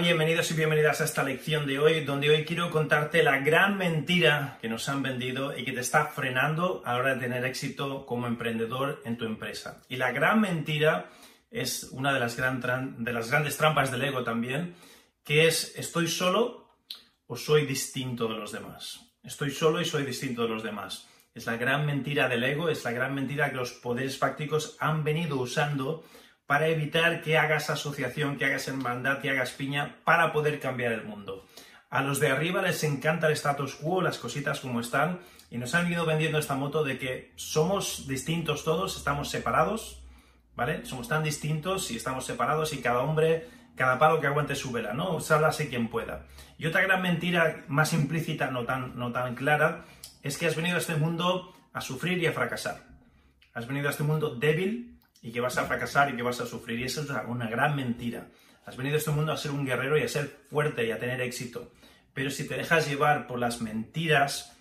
Bienvenidos y bienvenidas a esta lección de hoy, donde hoy quiero contarte la gran mentira que nos han vendido y que te está frenando a la hora de tener éxito como emprendedor en tu empresa. Y la gran mentira es una de las, de las grandes trampas del ego también, que es estoy solo o soy distinto de los demás. Estoy solo y soy distinto de los demás. Es la gran mentira del ego, es la gran mentira que los poderes fácticos han venido usando para evitar que hagas asociación, que hagas hermandad, que hagas piña para poder cambiar el mundo. A los de arriba les encanta el status quo, las cositas como están, y nos han ido vendiendo esta moto de que somos distintos todos, estamos separados, ¿vale? Somos tan distintos y estamos separados y cada hombre, cada palo que aguante su vela, ¿no? Sálvase quien pueda. Y otra gran mentira más implícita, no tan, no tan clara, es que has venido a este mundo a sufrir y a fracasar. Has venido a este mundo débil, y que vas a fracasar y que vas a sufrir. Y eso es una gran mentira. Has venido a este mundo a ser un guerrero y a ser fuerte y a tener éxito. Pero si te dejas llevar por las mentiras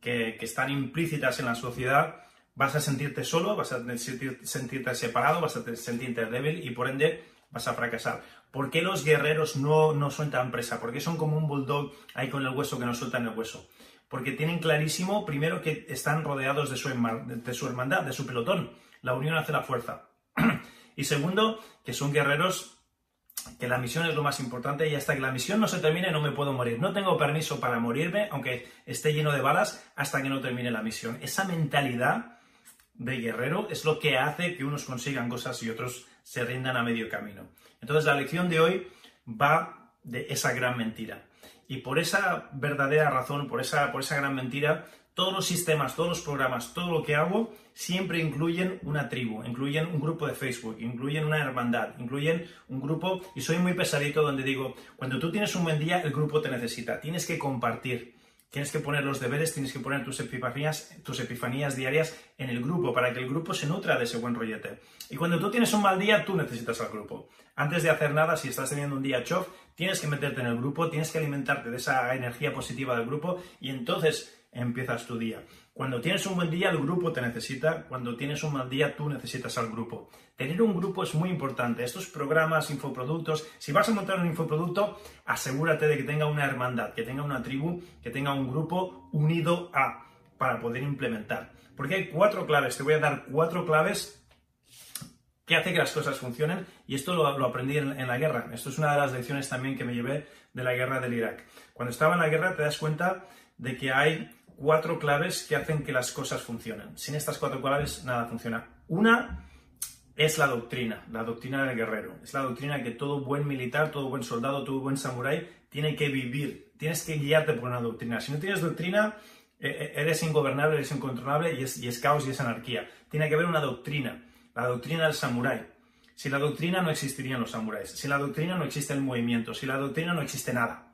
que, están implícitas en la sociedad, vas a sentirte solo, vas a sentirte separado, vas a sentirte débil y por ende vas a fracasar. ¿Por qué los guerreros no, no sueltan presa? ¿Por qué son como un bulldog ahí con el hueso que no sueltan el hueso? Porque tienen clarísimo, primero, que están rodeados de su, de su hermandad, de su pelotón. La unión hace la fuerza. y segundo, que son guerreros que la misión es lo más importante y hasta que la misión no se termine no me puedo morir. No tengo permiso para morirme, aunque esté lleno de balas, hasta que no termine la misión. Esa mentalidad de guerrero es lo que hace que unos consigan cosas y otros se rindan a medio camino. Entonces la lección de hoy va de esa gran mentira. Y por esa verdadera razón, por esa, por esa gran mentira, todos los sistemas, todos los programas, todo lo que hago, siempre incluyen una tribu, incluyen un grupo de Facebook, incluyen una hermandad, incluyen un grupo, y soy muy pesadito donde digo, cuando tú tienes un buen día, el grupo te necesita, tienes que compartir, tienes que poner los deberes, tienes que poner tus epifanías, tus epifanías diarias en el grupo para que el grupo se nutra de ese buen rollete. Y cuando tú tienes un mal día, tú necesitas al grupo. Antes de hacer nada, si estás teniendo un día chof, tienes que meterte en el grupo, tienes que alimentarte de esa energía positiva del grupo y entonces empiezas tu día. Cuando tienes un buen día, el grupo te necesita. Cuando tienes un mal día, tú necesitas al grupo. Tener un grupo es muy importante. Estos programas, infoproductos, si vas a montar un infoproducto, asegúrate de que tenga una hermandad, que tenga una tribu, que tenga un grupo unido a, para poder implementar. Porque hay cuatro claves. Te voy a dar cuatro claves que hace que las cosas funcionen y esto lo, aprendí en, la guerra. Esto es una de las lecciones también que me llevé de la guerra del Irak. Cuando estaba en la guerra te das cuenta de que hay cuatro claves que hacen que las cosas funcionen. Sin estas cuatro claves nada funciona. Una es la doctrina, la doctrina del guerrero. Es la doctrina que todo buen militar, todo buen soldado, todo buen samurái tiene que vivir. Tienes que guiarte por una doctrina. Si no tienes doctrina, eh, eh, eres ingobernable, eres incontrolable y es, y es caos y es anarquía. Tiene que haber una doctrina, la doctrina del samurái. Sin la doctrina no existirían los samuráis. Sin la doctrina no existe el movimiento. Sin la doctrina no existe nada.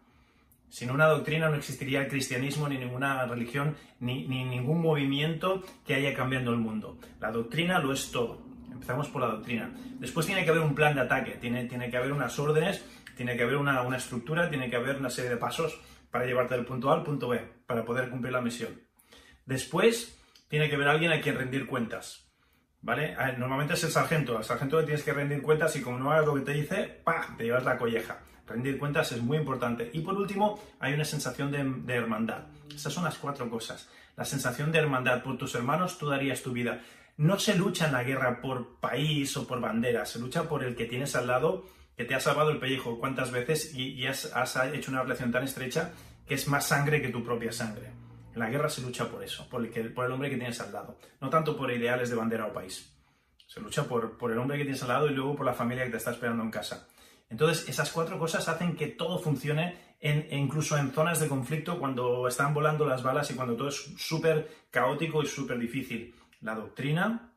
Sin una doctrina no existiría el cristianismo, ni ninguna religión, ni, ningún movimiento que haya cambiando el mundo. La doctrina lo es todo. Empezamos por la doctrina. Después tiene que haber un plan de ataque, tiene, tiene que haber unas órdenes, tiene que haber una, una estructura, tiene que haber una serie de pasos para llevarte del punto A al punto B, para poder cumplir la misión. Después tiene que haber alguien a quien rendir cuentas. ¿Vale? Normalmente es el sargento. Al sargento le tienes que rendir cuentas y como no hagas lo que te dice, ¡pah! te llevas la colleja. Rendir cuentas es muy importante. Y por último, hay una sensación de, hermandad. Esas son las cuatro cosas. La sensación de hermandad. Por tus hermanos tú darías tu vida. No se lucha en la guerra por país o por bandera, se lucha por el que tienes al lado, que te ha salvado el pellejo cuántas veces y, has, hecho una relación tan estrecha que es más sangre que tu propia sangre. En la guerra se lucha por eso, por el, por el hombre que tienes al lado, no tanto por ideales de bandera o país. Se lucha por, por el hombre que tienes al lado y luego por la familia que te está esperando en casa. Entonces, esas cuatro cosas hacen que todo funcione, e incluso en zonas de conflicto, cuando están volando las balas y cuando todo es súper caótico y súper difícil. La doctrina,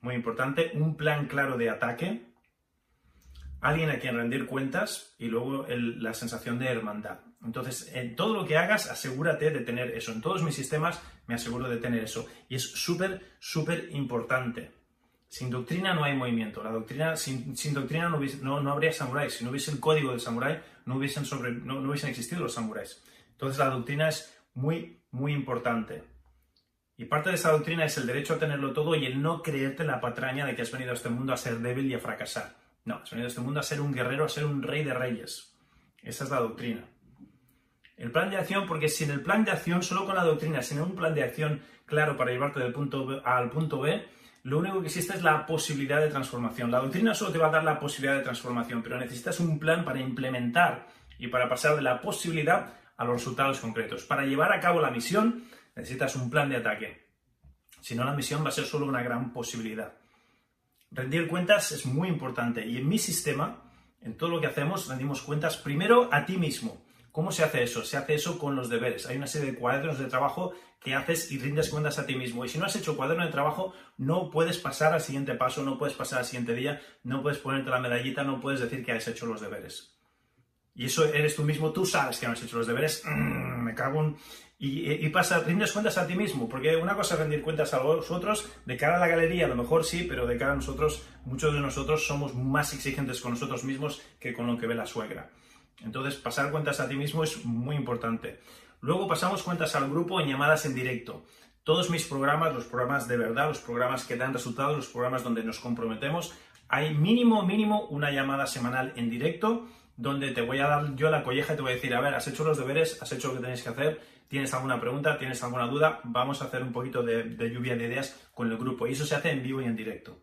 muy importante, un plan claro de ataque, alguien a quien rendir cuentas y luego la sensación de hermandad. Entonces, en todo lo que hagas, asegúrate de tener eso. En todos mis sistemas me aseguro de tener eso. Y es súper, súper importante. Sin doctrina no hay movimiento. La doctrina, sin, doctrina no, no, habría samuráis. Si no hubiese el código del samurái, no hubiesen, sobre, no, no hubiesen existido los samuráis. Entonces, la doctrina es muy, muy importante. Y parte de esa doctrina es el derecho a tenerlo todo y el no creerte la patraña de que has venido a este mundo a ser débil y a fracasar. No, has venido a este mundo a ser un guerrero, a ser un rey de reyes. Esa es la doctrina. El plan de acción, porque sin el plan de acción, solo con la doctrina, sin un plan de acción claro para llevarte del punto A al punto B, lo único que existe es la posibilidad de transformación. La doctrina solo te va a dar la posibilidad de transformación, pero necesitas un plan para implementar y para pasar de la posibilidad a los resultados concretos. Para llevar a cabo la misión, necesitas un plan de ataque. Si no, la misión va a ser solo una gran posibilidad. Rendir cuentas es muy importante y en mi sistema, en todo lo que hacemos, rendimos cuentas primero a ti mismo. ¿Cómo se hace eso? Se hace eso con los deberes. Hay una serie de cuadernos de trabajo que haces y rindes cuentas a ti mismo. Y si no has hecho cuaderno de trabajo, no puedes pasar al siguiente paso, no puedes pasar al siguiente día, no puedes ponerte la medallita, no puedes decir que has hecho los deberes. Y eso eres tú mismo, tú sabes que no has hecho los deberes, mm, me cago en... Y, y, pasa, rindes cuentas a ti mismo, porque una cosa es rendir cuentas a los otros, de cara a la galería a lo mejor sí, pero de cara a nosotros, muchos de nosotros somos más exigentes con nosotros mismos que con lo que ve la suegra. Entonces, pasar cuentas a ti mismo es muy importante. Luego pasamos cuentas al grupo en llamadas en directo. Todos mis programas, los programas de verdad, los programas que dan resultados, los programas donde nos comprometemos, hay mínimo, mínimo una llamada semanal en directo donde te voy a dar yo la colleja y te voy a decir, a ver, has hecho los deberes, has hecho lo que tenéis que hacer, tienes alguna pregunta, tienes alguna duda, vamos a hacer un poquito de, lluvia de ideas con el grupo. Y eso se hace en vivo y en directo.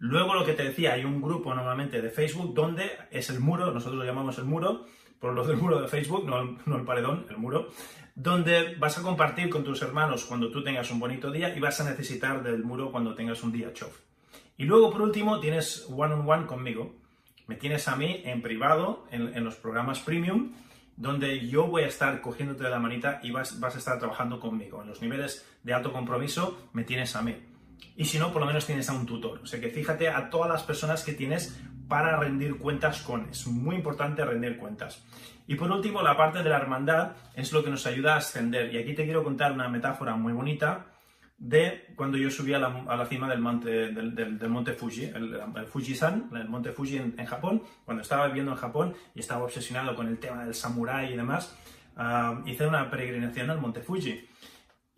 Luego lo que te decía, hay un grupo normalmente de Facebook donde es el muro, nosotros lo llamamos el muro, por lo del muro de Facebook, no el, no el paredón, el muro, donde vas a compartir con tus hermanos cuando tú tengas un bonito día y vas a necesitar del muro cuando tengas un día chof. Y luego, por último, tienes one -on -one conmigo, me tienes a mí en privado, en, los programas premium, donde yo voy a estar cogiéndote de la manita y vas, a estar trabajando conmigo. En los niveles de alto compromiso me tienes a mí. Y si no, por lo menos tienes a un tutor. O sea que fíjate a todas las personas que tienes para rendir cuentas con. Es muy importante rendir cuentas. Y por último, la parte de la hermandad es lo que nos ayuda a ascender. Y aquí te quiero contar una metáfora muy bonita de cuando yo subí a la, cima del monte, Fuji, el, Fuji-san, el monte Fuji en, Japón, cuando estaba viviendo en Japón y estaba obsesionado con el tema del samurái y demás, ah, hice una peregrinación al monte Fuji.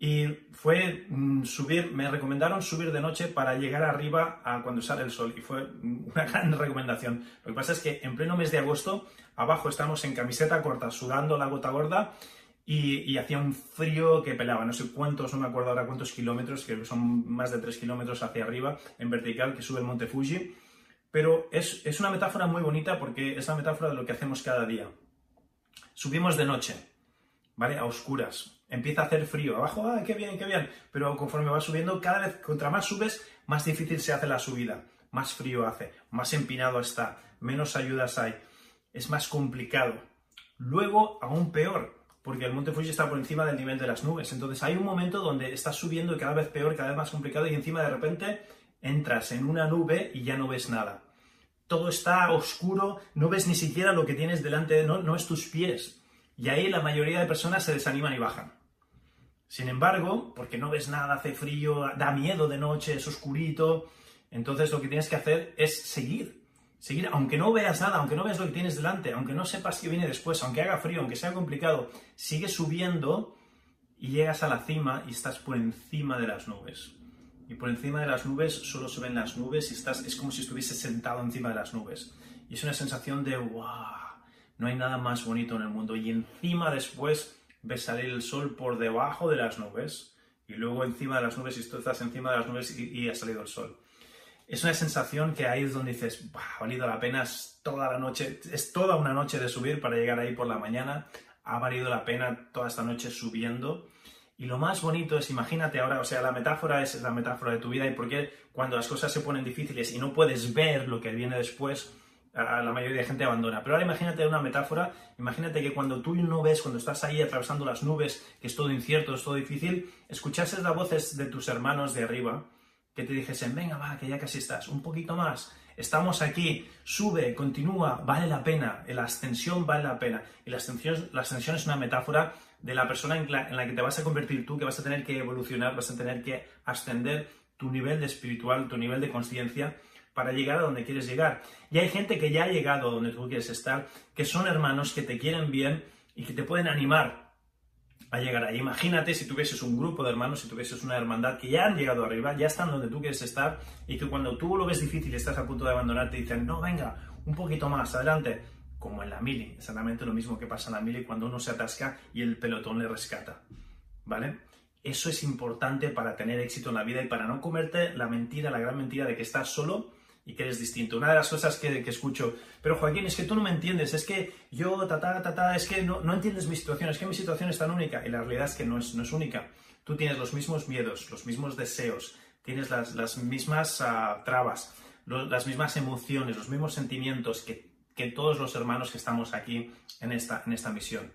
Y fue mm, subir, me recomendaron subir de noche para llegar arriba a cuando sale el sol. Y fue una gran recomendación. Lo que pasa es que en pleno mes de agosto, abajo estamos en camiseta corta, sudando la gota gorda y, hacía un frío que pelaba, no sé cuántos, no me acuerdo ahora cuántos kilómetros, que son más de 3 kilómetros hacia arriba, en vertical, que sube el monte Fuji. Pero es, es una metáfora muy bonita porque es la metáfora de lo que hacemos cada día. Subimos de noche, ¿vale? A oscuras. Empieza a hacer frío. Abajo, ¡ah, qué bien, qué bien! Pero conforme vas subiendo, cada vez, contra más subes, más difícil se hace la subida. Más frío hace, más empinado está, menos ayudas hay. Es más complicado. Luego, aún peor, porque el monte Fuji está por encima del nivel de las nubes. Entonces hay un momento donde estás subiendo y cada vez peor, cada vez más complicado y encima de repente entras en una nube y ya no ves nada. Todo está oscuro, no ves ni siquiera lo que tienes delante, no, no es tus pies. Y ahí la mayoría de personas se desaniman y bajan. Sin embargo, porque no ves nada, hace frío, da miedo de noche, es oscurito, entonces lo que tienes que hacer es seguir, seguir, aunque no veas nada, aunque no veas lo que tienes delante, aunque no sepas qué viene después, aunque haga frío, aunque sea complicado, sigue subiendo y llegas a la cima y estás por encima de las nubes. Y por encima de las nubes solo se ven las nubes y estás, es como si estuvieses sentado encima de las nubes. Y es una sensación de wow, no hay nada más bonito en el mundo. Y encima después ves salir el sol por debajo de las nubes. Y luego encima de las nubes, y tú estás encima de las nubes y, ha salido el sol es una sensación que ahí es donde dices, ha valido la pena, es toda la noche, es toda una noche de subir para llegar ahí por la mañana, ha valido la pena toda esta noche subiendo. Y lo más bonito es, imagínate ahora, o sea, la metáfora es la metáfora de tu vida y por qué cuando las cosas se ponen difíciles y no puedes ver lo que viene después, la mayoría de gente abandona. Pero ahora imagínate una metáfora, imagínate que cuando tú no ves, cuando estás ahí atravesando las nubes, que es todo incierto, es todo difícil, escuchases las voces de tus hermanos de arriba, que te dijesen, venga, va, que ya casi estás, un poquito más, estamos aquí, sube, continúa, vale la pena, la ascensión vale la pena. Y la ascensión, la ascensión es una metáfora de la persona en la, en la que te vas a convertir tú, que vas a tener que evolucionar, vas a tener que ascender tu nivel de espiritual, tu nivel de conciencia para llegar a donde quieres llegar. Y hay gente que ya ha llegado a donde tú quieres estar, que son hermanos que te quieren bien y que te pueden animar a llegar ahí. Imagínate si tuvieses un grupo de hermanos, si tuvieses una hermandad que ya han llegado arriba, ya están donde tú quieres estar y que cuando tú lo ves difícil y estás a punto de abandonar, te dicen, no, venga, un poquito más, adelante. Como en la mili, exactamente lo mismo que pasa en la mili cuando uno se atasca y el pelotón le rescata. ¿Vale? Eso es importante para tener éxito en la vida y para no comerte la mentira, la gran mentira de que estás solo y que eres distinto. Una de las cosas que, escucho, pero Joaquín, es que tú no me entiendes, es que yo, ta, ta, ta, ta es que no, no, entiendes mi situación, es que mi situación es tan única. Y la realidad es que no es, no es única. Tú tienes los mismos miedos, los mismos deseos, tienes las, las mismas uh, trabas, las mismas emociones, los mismos sentimientos que, que, todos los hermanos que estamos aquí en esta, en esta misión.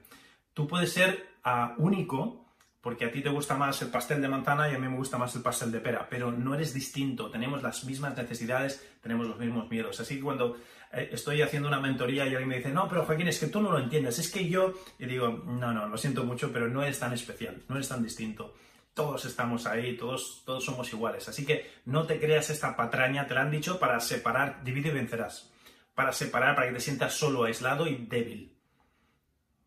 Tú puedes ser uh, único porque a ti te gusta más el pastel de manzana y a mí me gusta más el pastel de pera, pero no eres distinto, tenemos las mismas necesidades, tenemos los mismos miedos. Así que cuando eh, estoy haciendo una mentoría y alguien me dice, no, pero Joaquín, es que tú no lo entiendes, es que yo, y digo, no, no, lo siento mucho, pero no eres tan especial, no eres tan distinto. Todos estamos ahí, todos, todos somos iguales. Así que no te creas esta patraña, te la han dicho para separar, divide y vencerás. Para separar, para que te sientas solo, aislado y débil.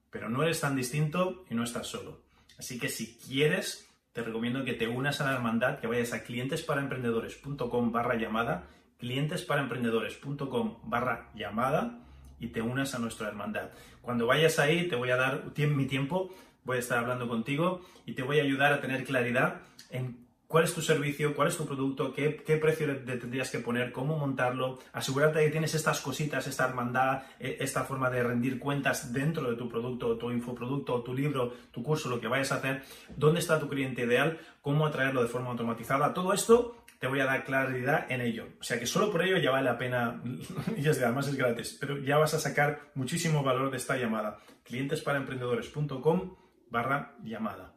Pero no eres tan distinto y no estás solo. Así que si quieres, te recomiendo que te unas a la hermandad, que vayas a clientesparaemprendedores.com barra llamada, clientesparaemprendedores.com barra llamada y te unas a nuestra hermandad. Cuando vayas ahí, te voy a dar mi tiempo, voy a estar hablando contigo y te voy a ayudar a tener claridad en cuál es tu servicio, cuál es tu producto, qué, precio tendrías que poner, cómo montarlo, asegurarte de que tienes estas cositas, esta hermandad, e, esta forma de rendir cuentas dentro de tu producto, tu infoproducto, tu libro, tu curso, lo que vayas a hacer, dónde está tu cliente ideal, cómo atraerlo de forma automatizada. Todo esto te voy a dar claridad en ello. O sea que solo por ello ya vale la pena, y es, además es gratis, pero ya vas a sacar muchísimo valor de esta llamada. clientesparaemprendedores.com barra llamada.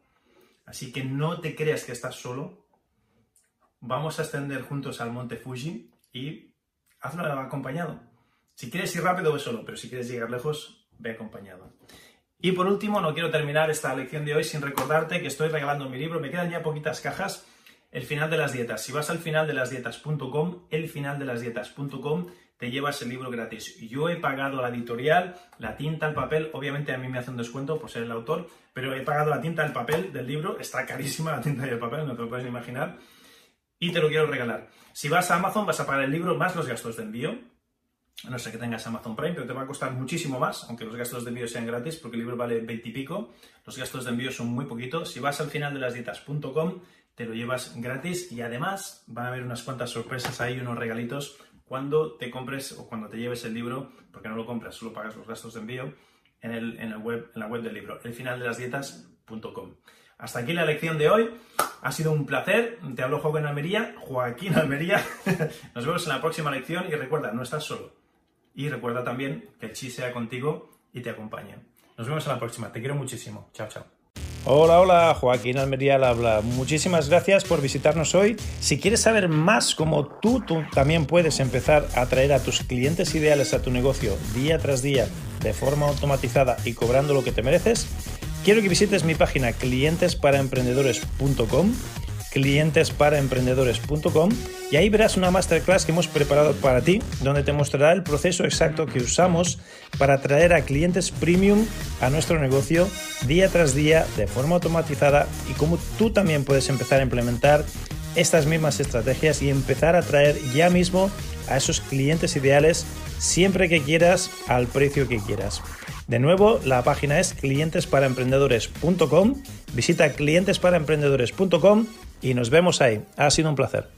Así que no te creas que estás solo, vamos a ascender juntos al monte Fuji y hazlo acompañado. Si quieres ir rápido, ve solo, pero si quieres llegar lejos, ve acompañado. Y por último, no quiero terminar esta lección de hoy sin recordarte que estoy regalando mi libro, me quedan ya poquitas cajas, El final de las dietas. Si vas al final de las dietas.com, el final de las dietas.com, te llevas el libro gratis. Yo he pagado la editorial, la tinta, el papel, obviamente a mí me hace un descuento por ser el autor, pero he pagado la tinta, el papel del libro, está carísima la tinta y el papel, no te lo puedes imaginar y te lo quiero regalar. Si vas a Amazon vas a pagar el libro más los gastos de envío. No sé que tengas Amazon Prime, pero te va a costar muchísimo más, aunque los gastos de envío sean gratis, porque el libro vale 20 y pico. Los gastos de envío son muy poquitos. Si vas al final de las dietas.com, te lo llevas gratis y además van a haber unas cuantas sorpresas ahí, unos regalitos cuando te compres o cuando te lleves el libro, porque no lo compras, solo pagas los gastos de envío en, el, en, en la web del libro, el final de las dietas.com. Hasta aquí la lección de hoy. Ha sido un placer. Te hablo Joaquín Almería. Joaquín Almería. Nos vemos en la próxima lección y recuerda, no estás solo. Y recuerda también que el chi sea contigo y te acompañe. Nos vemos en la próxima. Te quiero muchísimo. Chao, chao. Hola, hola, Joaquín Almería al habla. Muchísimas gracias por visitarnos hoy. Si quieres saber más cómo tú, tú también puedes empezar a atraer a tus clientes ideales a tu negocio día tras día de forma automatizada y cobrando lo que te mereces, quiero que visites mi página clientesparaemprendedores.com clientesparaemprendedores.com y ahí verás una masterclass que hemos preparado para ti, donde te mostrará el proceso exacto que usamos para atraer a clientes premium a nuestro negocio día tras día de forma automatizada y cómo tú también puedes empezar a implementar estas mismas estrategias y empezar a atraer ya mismo a esos clientes ideales siempre que quieras al precio que quieras. De nuevo, la página es clientesparaemprendedores.com. Visita clientesparaemprendedores.com y nos vemos ahí. Ha sido un placer.